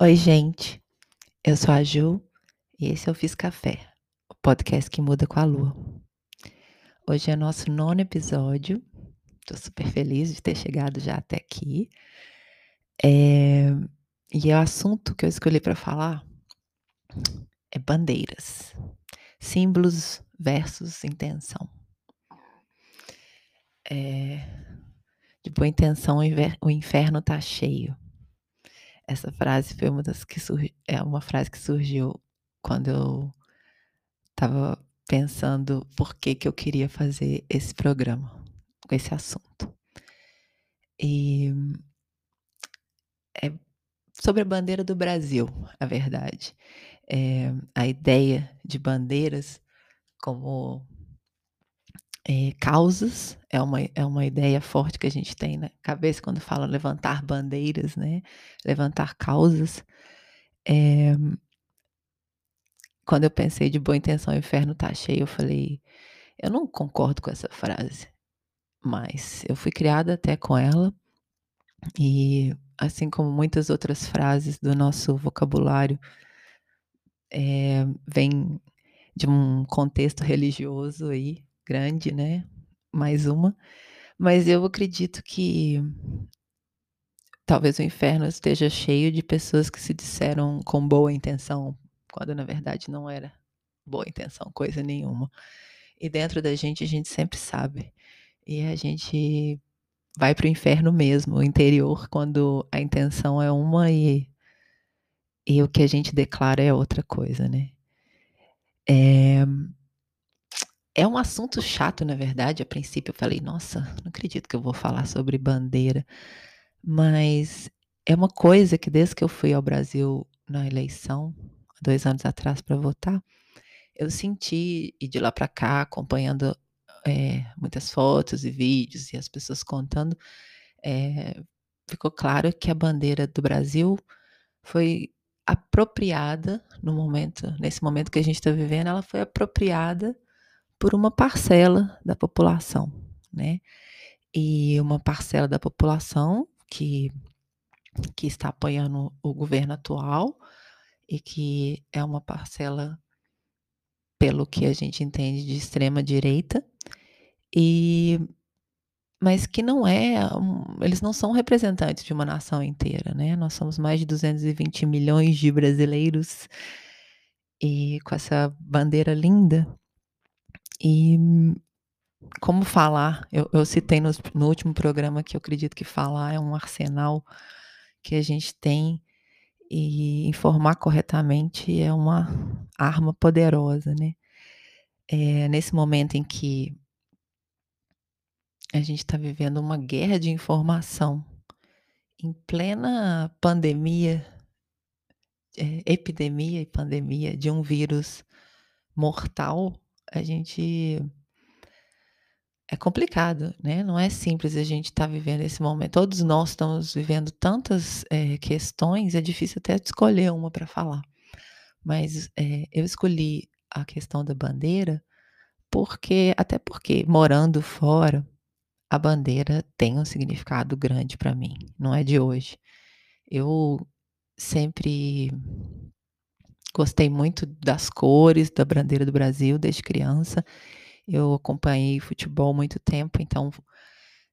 Oi, gente. Eu sou a Ju e esse é o Fiz Café, o podcast que muda com a lua. Hoje é nosso nono episódio. Estou super feliz de ter chegado já até aqui. É... E o assunto que eu escolhi para falar é bandeiras, símbolos versus intenção. É... De boa intenção, o inferno tá cheio. Essa frase foi uma das que surgiu, é uma frase que surgiu quando eu estava pensando por que, que eu queria fazer esse programa com esse assunto. E é sobre a bandeira do Brasil, a verdade. É, a ideia de bandeiras como é, causas é uma, é uma ideia forte que a gente tem na cabeça quando fala levantar bandeiras, né? Levantar causas. É, quando eu pensei de boa intenção, o inferno tá cheio, eu falei, eu não concordo com essa frase, mas eu fui criada até com ela e assim como muitas outras frases do nosso vocabulário é, vem de um contexto religioso aí grande, né? Mais uma. Mas eu acredito que talvez o inferno esteja cheio de pessoas que se disseram com boa intenção, quando na verdade não era boa intenção, coisa nenhuma. E dentro da gente a gente sempre sabe. E a gente vai para o inferno mesmo, o interior, quando a intenção é uma e, e o que a gente declara é outra coisa, né? É, um assunto chato, na verdade. A princípio eu falei, nossa, não acredito que eu vou falar sobre bandeira. Mas é uma coisa que desde que eu fui ao Brasil na eleição, dois anos atrás, para votar, eu senti, e de lá para cá, acompanhando é, muitas fotos e vídeos e as pessoas contando, é, ficou claro que a bandeira do Brasil foi apropriada no momento, nesse momento que a gente está vivendo, ela foi apropriada por uma parcela da população, né? E uma parcela da população que, que está apoiando o governo atual e que é uma parcela, pelo que a gente entende, de extrema direita, e mas que não é, eles não são representantes de uma nação inteira, né? Nós somos mais de 220 milhões de brasileiros e com essa bandeira linda e como falar, eu, eu citei no, no, último programa que eu acredito que falar é um arsenal que a gente tem e informar corretamente é uma arma poderosa, né? É, nesse momento em que a gente está vivendo uma guerra de informação, em plena pandemia, é, epidemia e pandemia de um vírus mortal, a gente é complicado, né? Não é simples a gente estar tá vivendo esse momento. Todos nós estamos vivendo tantas é, questões, é difícil até escolher uma para falar. Mas é, eu escolhi a questão da bandeira porque, até porque morando fora, a bandeira tem um significado grande para mim. Não é de hoje. Eu sempre Gostei muito das cores da bandeira do Brasil desde criança. Eu acompanhei futebol muito tempo, então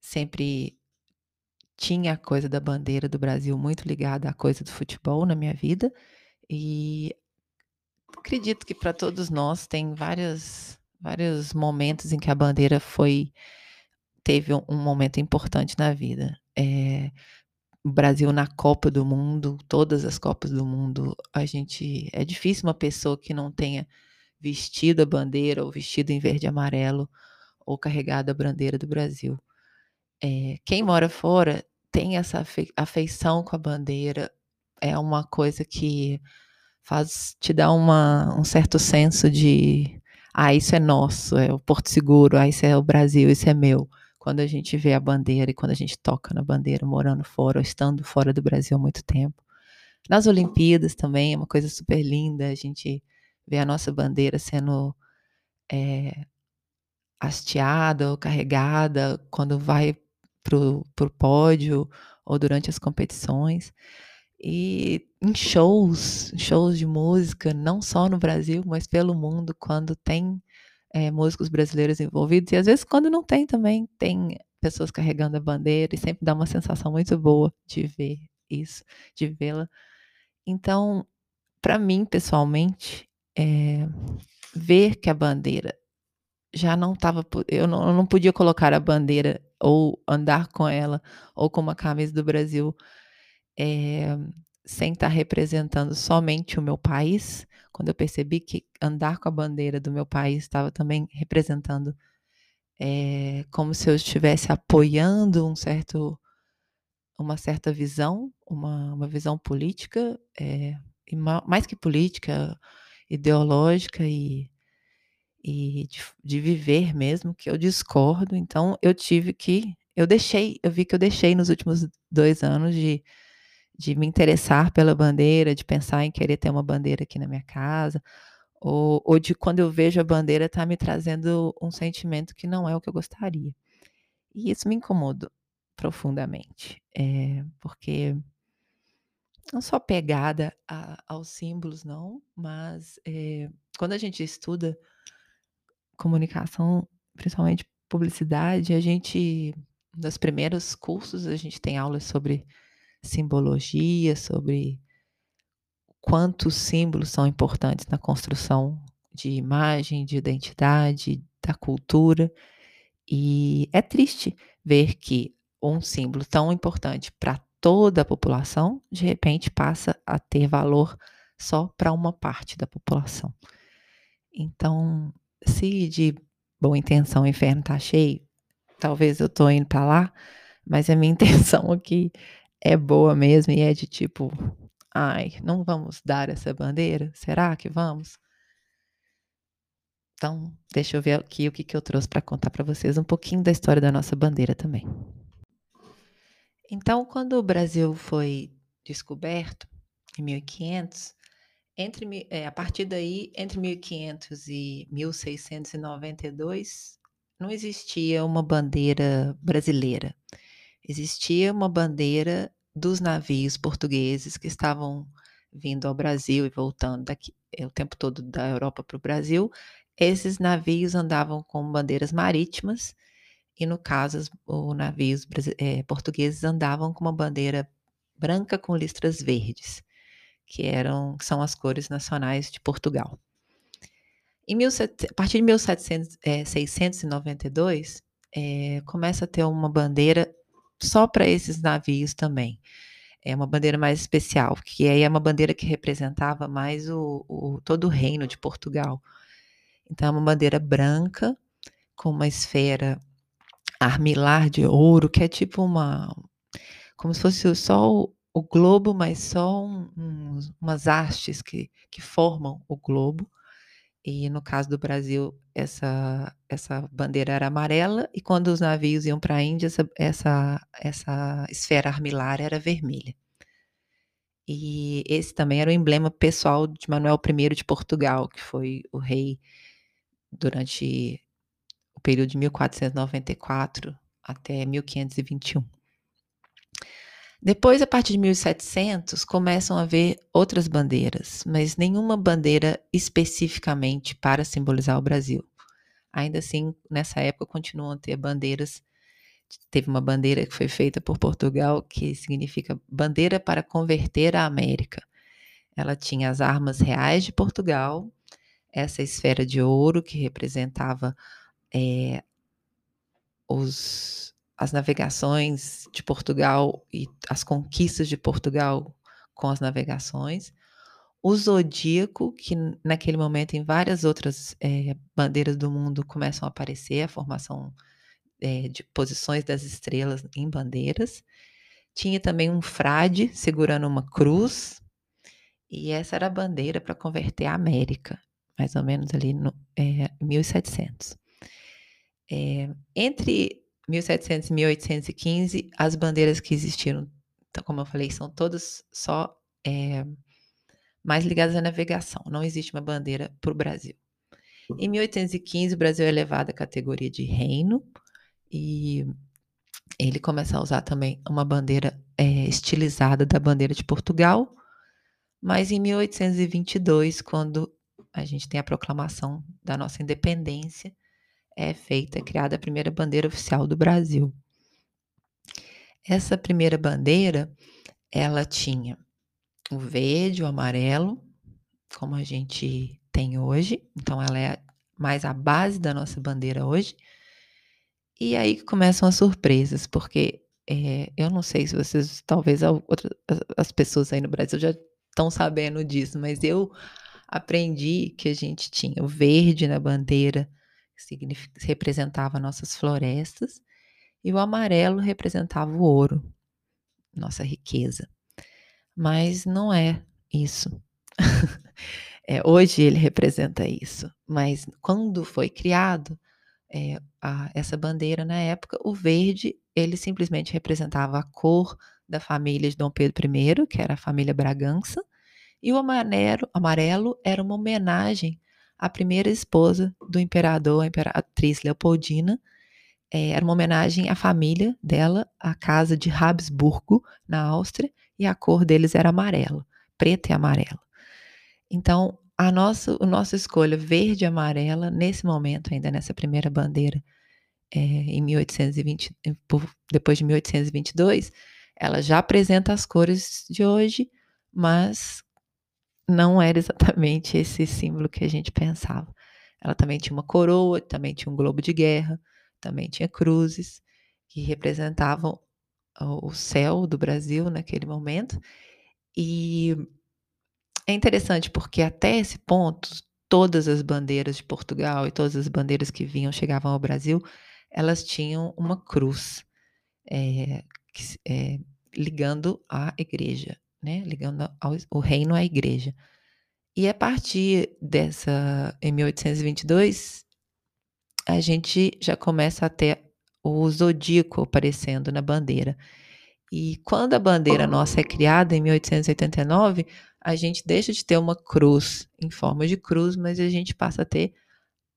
sempre tinha a coisa da bandeira do Brasil muito ligada à coisa do futebol na minha vida. E acredito que para todos nós tem várias, vários momentos em que a bandeira foi teve um, momento importante na vida. É, o Brasil na Copa do Mundo, todas as Copas do Mundo, a gente é difícil uma pessoa que não tenha vestido a bandeira ou vestido em verde e amarelo ou carregado a bandeira do Brasil. É, quem mora fora tem essa afeição com a bandeira, é uma coisa que faz te dar uma, um certo senso de ah, isso é nosso, é o Porto Seguro, ah, isso é o Brasil, isso é meu quando a gente vê a bandeira e quando a gente toca na bandeira morando fora ou estando fora do Brasil há muito tempo. Nas Olimpíadas também é uma coisa super linda, a gente vê a nossa bandeira sendo é, hasteada ou carregada quando vai para o pódio ou durante as competições. e em shows, shows de música, não só no Brasil, mas pelo mundo, quando tem é, músicos brasileiros envolvidos, e às vezes quando não tem também, tem pessoas carregando a bandeira, e sempre dá uma sensação muito boa de ver isso, de vê-la. Então, para mim, pessoalmente, é, ver que a bandeira já não estava. Eu não, eu não podia colocar a bandeira ou andar com ela, ou com uma camisa do Brasil, é, sem estar tá representando somente o meu país, quando eu percebi que andar com a bandeira do meu país estava também representando é, como se eu estivesse apoiando um certo, uma certa visão, uma, uma visão política, é, mais que política, ideológica e, e de, de viver mesmo, que eu discordo. Então, eu tive que, eu deixei, eu vi que eu deixei nos últimos dois anos de de me interessar pela bandeira, de pensar em querer ter uma bandeira aqui na minha casa, ou, ou de quando eu vejo a bandeira tá me trazendo um sentimento que não é o que eu gostaria. E isso me incomoda profundamente, é, porque não só pegada a, aos símbolos, não, mas é, quando a gente estuda comunicação, principalmente publicidade, a gente, nos primeiros cursos, a gente tem aulas sobre simbologia, sobre quantos símbolos são importantes na construção de imagem, de identidade, da cultura. E é triste ver que um símbolo tão importante para toda a população, de repente passa a ter valor só para uma parte da população. Então, se de boa intenção o inferno está cheio, talvez eu estou indo para lá, mas a minha intenção aqui é boa mesmo e é de tipo, ai, não vamos dar essa bandeira? Será que vamos? Então, deixa eu ver aqui o que, que eu trouxe para contar para vocês um pouquinho da história da nossa bandeira também. Então, quando o Brasil foi descoberto, em 1500, entre, é, a partir daí, entre 1500 e 1692, não existia uma bandeira brasileira existia uma bandeira dos navios portugueses que estavam vindo ao Brasil e voltando daqui, é, o tempo todo da Europa para o Brasil. Esses navios andavam com bandeiras marítimas e, no caso, os navios é, portugueses andavam com uma bandeira branca com listras verdes, que eram que são as cores nacionais de Portugal. Em 17, a partir de 1692, é, começa a ter uma bandeira só para esses navios também. É uma bandeira mais especial, que aí é uma bandeira que representava mais o, o todo o reino de Portugal. Então, é uma bandeira branca com uma esfera armilar de ouro, que é tipo uma. como se fosse só o, o globo, mas só um, um, umas hastes que, que formam o globo. E no caso do Brasil, essa, essa bandeira era amarela, e quando os navios iam para a Índia, essa, essa, essa esfera armilar era vermelha. E esse também era o emblema pessoal de Manuel I de Portugal, que foi o rei durante o período de 1494 até 1521. Depois, a partir de 1700, começam a haver outras bandeiras, mas nenhuma bandeira especificamente para simbolizar o Brasil. Ainda assim, nessa época, continuam a ter bandeiras. Teve uma bandeira que foi feita por Portugal que significa bandeira para converter a América. Ela tinha as armas reais de Portugal, essa esfera de ouro que representava é, os as navegações de Portugal e as conquistas de Portugal com as navegações. O zodíaco, que naquele momento em várias outras é, bandeiras do mundo começam a aparecer, a formação é, de posições das estrelas em bandeiras. Tinha também um frade segurando uma cruz, e essa era a bandeira para converter a América, mais ou menos ali no é, 1700. É, entre 1700 e 1815, as bandeiras que existiram, então, como eu falei, são todas só é, mais ligadas à navegação. Não existe uma bandeira para o Brasil. Em 1815, o Brasil é elevado à categoria de reino e ele começa a usar também uma bandeira é, estilizada da bandeira de Portugal, mas em 1822, quando a gente tem a proclamação da nossa independência, é feita, é criada a primeira bandeira oficial do Brasil. Essa primeira bandeira, ela tinha o verde, o amarelo, como a gente tem hoje, então ela é mais a base da nossa bandeira hoje. E aí começam as surpresas, porque é, eu não sei se vocês, talvez as pessoas aí no Brasil já estão sabendo disso, mas eu aprendi que a gente tinha o verde na bandeira, que representava nossas florestas, e o amarelo representava o ouro, nossa riqueza. Mas não é isso. é, hoje ele representa isso, mas quando foi criado, é, a, essa bandeira na época, o verde, ele simplesmente representava a cor da família de Dom Pedro I, que era a família Bragança, e o amarelo, amarelo era uma homenagem à primeira esposa do imperador, a imperatriz Leopoldina. É, era uma homenagem à família dela, à casa de Habsburgo, na Áustria, e a cor deles era amarelo, preto e amarelo. Então, a nossa, a nossa escolha verde e amarela, nesse momento, ainda nessa primeira bandeira, é, em 1820, depois de 1822, ela já apresenta as cores de hoje, mas não era exatamente esse símbolo que a gente pensava. Ela também tinha uma coroa, também tinha um globo de guerra, também tinha cruzes, que representavam o céu do Brasil naquele momento. E é interessante porque até esse ponto, todas as bandeiras de Portugal e todas as bandeiras que vinham, chegavam ao Brasil, elas tinham uma cruz é, é, ligando à igreja, né? ligando ao, o reino à igreja. E a partir dessa, em 1822, a gente já começa a ter o zodíaco aparecendo na bandeira. E quando a bandeira nossa é criada, em 1889, a gente deixa de ter uma cruz em forma de cruz, mas a gente passa a ter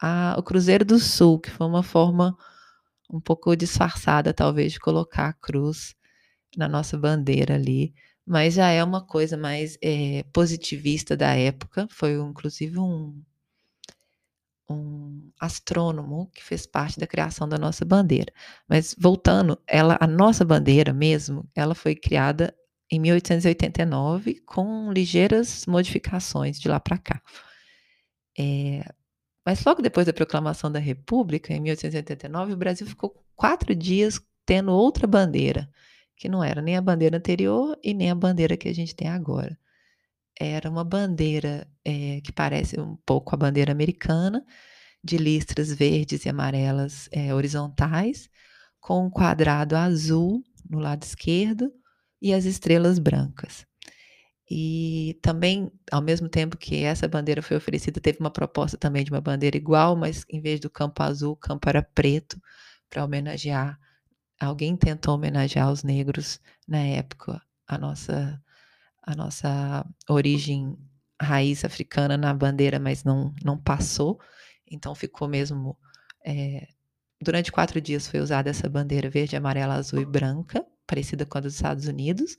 a, o Cruzeiro do Sul, que foi uma forma um pouco disfarçada, talvez, de colocar a cruz na nossa bandeira ali. Mas já é uma coisa mais é, positivista da época. Foi, inclusive, um, um astrônomo que fez parte da criação da nossa bandeira. Mas voltando, ela, a nossa bandeira mesmo, ela foi criada em 1889 com ligeiras modificações de lá para cá. É, mas logo depois da proclamação da República, em 1889, o Brasil ficou quatro dias tendo outra bandeira, que não era nem a bandeira anterior e nem a bandeira que a gente tem agora era uma bandeira é, que parece um pouco a bandeira americana, de listras verdes e amarelas é, horizontais, com um quadrado azul no lado esquerdo e as estrelas brancas. E também, ao mesmo tempo que essa bandeira foi oferecida, teve uma proposta também de uma bandeira igual, mas em vez do campo azul, o campo era preto, para homenagear. Alguém tentou homenagear os negros na época, a nossa a nossa origem raiz africana na bandeira, mas não, não passou. Então ficou mesmo. É, durante quatro dias foi usada essa bandeira verde, amarela, azul e branca, parecida com a dos Estados Unidos.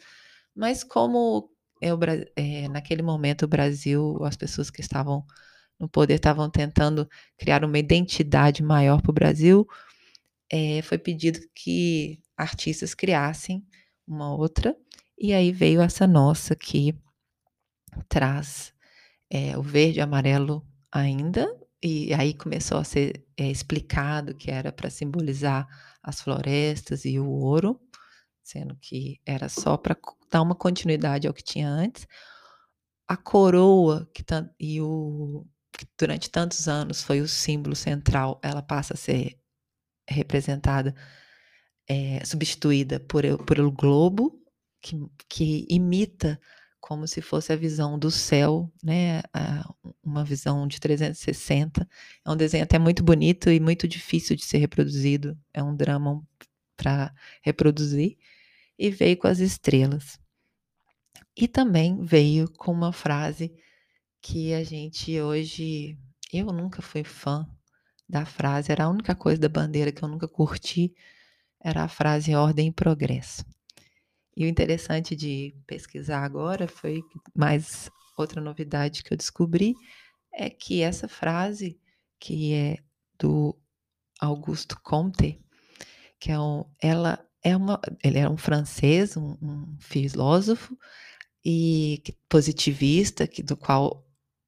Mas como é o, é, naquele momento o Brasil, as pessoas que estavam no poder estavam tentando criar uma identidade maior para o Brasil, é, foi pedido que artistas criassem uma outra e aí veio essa nossa que traz é, o verde e amarelo ainda, e aí começou a ser é, explicado que era para simbolizar as florestas e o ouro, sendo que era só para dar uma continuidade ao que tinha antes. A coroa que e o que durante tantos anos foi o símbolo central, ela passa a ser representada, é, substituída por, por o globo, que, que imita como se fosse a visão do céu, né? uma visão de 360. É um desenho até muito bonito e muito difícil de ser reproduzido. É um drama para reproduzir. E veio com as estrelas. E também veio com uma frase que a gente hoje. Eu nunca fui fã da frase, era a única coisa da bandeira que eu nunca curti. era a frase ordem e progresso. E o interessante de pesquisar agora foi mais outra novidade que eu descobri é que essa frase que é do Augusto Comte, que é um, ela é uma, ele é um francês, um, um filósofo e positivista, que, do qual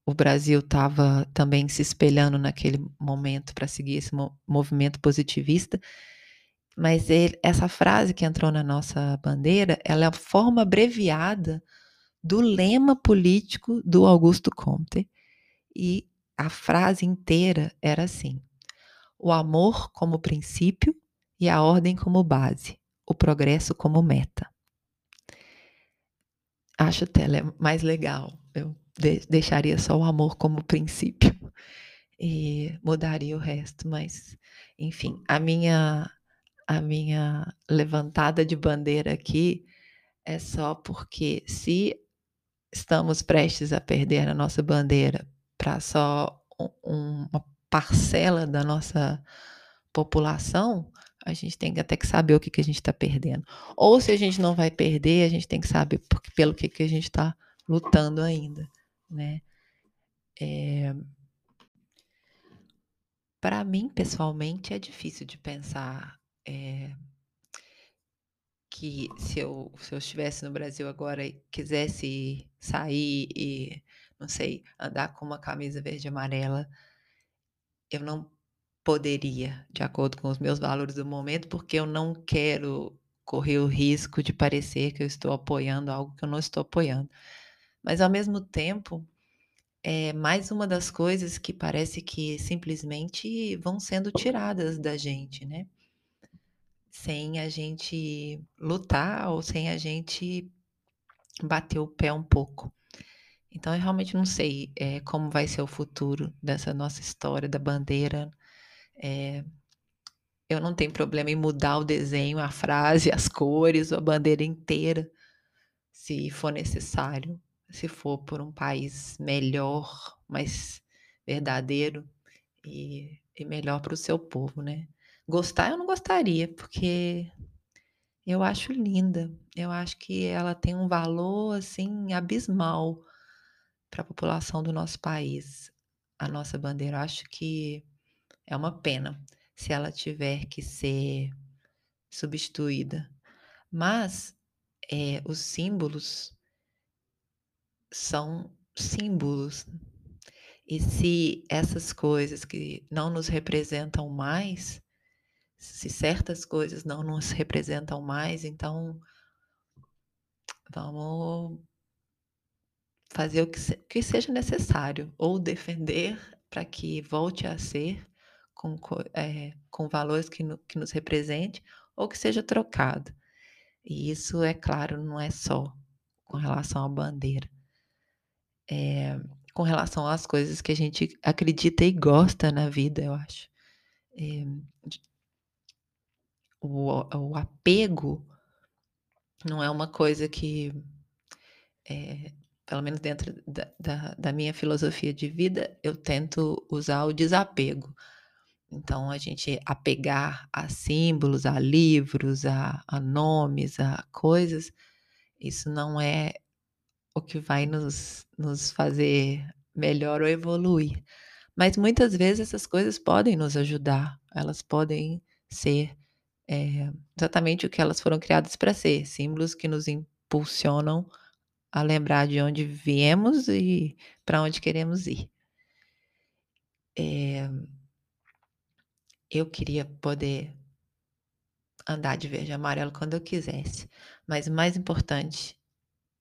o Brasil estava também se espelhando naquele momento para seguir esse movimento positivista. Mas ele, essa frase que entrou na nossa bandeira, ela é a forma abreviada do lema político do Augusto Comte. E a frase inteira era assim: o amor como princípio e a ordem como base, o progresso como meta. Acho até mais legal. Eu de deixaria só o amor como princípio e mudaria o resto, mas enfim, a minha a minha levantada de bandeira aqui é só porque se estamos prestes a perder a nossa bandeira para só um, uma parcela da nossa população, a gente tem até que saber o que, que a gente está perdendo. Ou se a gente não vai perder, a gente tem que saber porque, pelo que, que a gente está lutando ainda, né? É... Para mim, pessoalmente, é difícil de pensar é, que se eu, se eu estivesse no Brasil agora e quisesse sair e, não sei, andar com uma camisa verde e amarela, eu não poderia, de acordo com os meus valores do momento, porque eu não quero correr o risco de parecer que eu estou apoiando algo que eu não estou apoiando. Mas, ao mesmo tempo, é mais uma das coisas que parece que simplesmente vão sendo tiradas da gente, né? sem a gente lutar ou sem a gente bater o pé um pouco. Então, eu realmente não sei é, como vai ser o futuro dessa nossa história da bandeira. É, eu não tenho problema em mudar o desenho, a frase, as cores, a bandeira inteira, se for necessário, se for por um país melhor, mais verdadeiro e, e melhor para o seu povo, né? Gostar eu não gostaria, porque eu acho linda. Eu acho que ela tem um valor assim abismal para a população do nosso país. A nossa bandeira, eu acho que é uma pena se ela tiver que ser substituída. Mas é, os símbolos são símbolos. E se essas coisas que não nos representam mais, se certas coisas não nos representam mais, então vamos fazer o que, se, que seja necessário, ou defender para que volte a ser com, é, com valores que, no, que nos represente, ou que seja trocado. E isso, é claro, não é só com relação à bandeira. É, com relação às coisas que a gente acredita e gosta na vida, eu acho. É, o, o apego não é uma coisa que, é, pelo menos dentro da, da, da, minha filosofia de vida, eu tento usar o desapego. Então, a gente apegar a símbolos, a livros, a, a nomes, a coisas, isso não é o que vai nos, nos fazer melhor ou evoluir. Mas muitas vezes essas coisas podem nos ajudar, elas podem ser é, exatamente o que elas foram criadas para ser, símbolos que nos impulsionam a lembrar de onde viemos e para onde queremos ir. É, eu queria poder andar de verde e amarelo quando eu quisesse, mas o mais importante,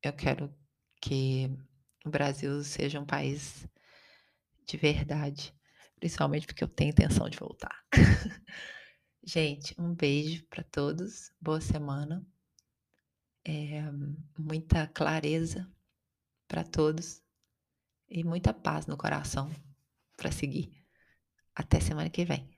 eu quero que o Brasil seja um país de verdade, principalmente porque eu tenho intenção de voltar. Gente, um beijo para todos, boa semana, é, muita clareza para todos e muita paz no coração para seguir. Até semana que vem.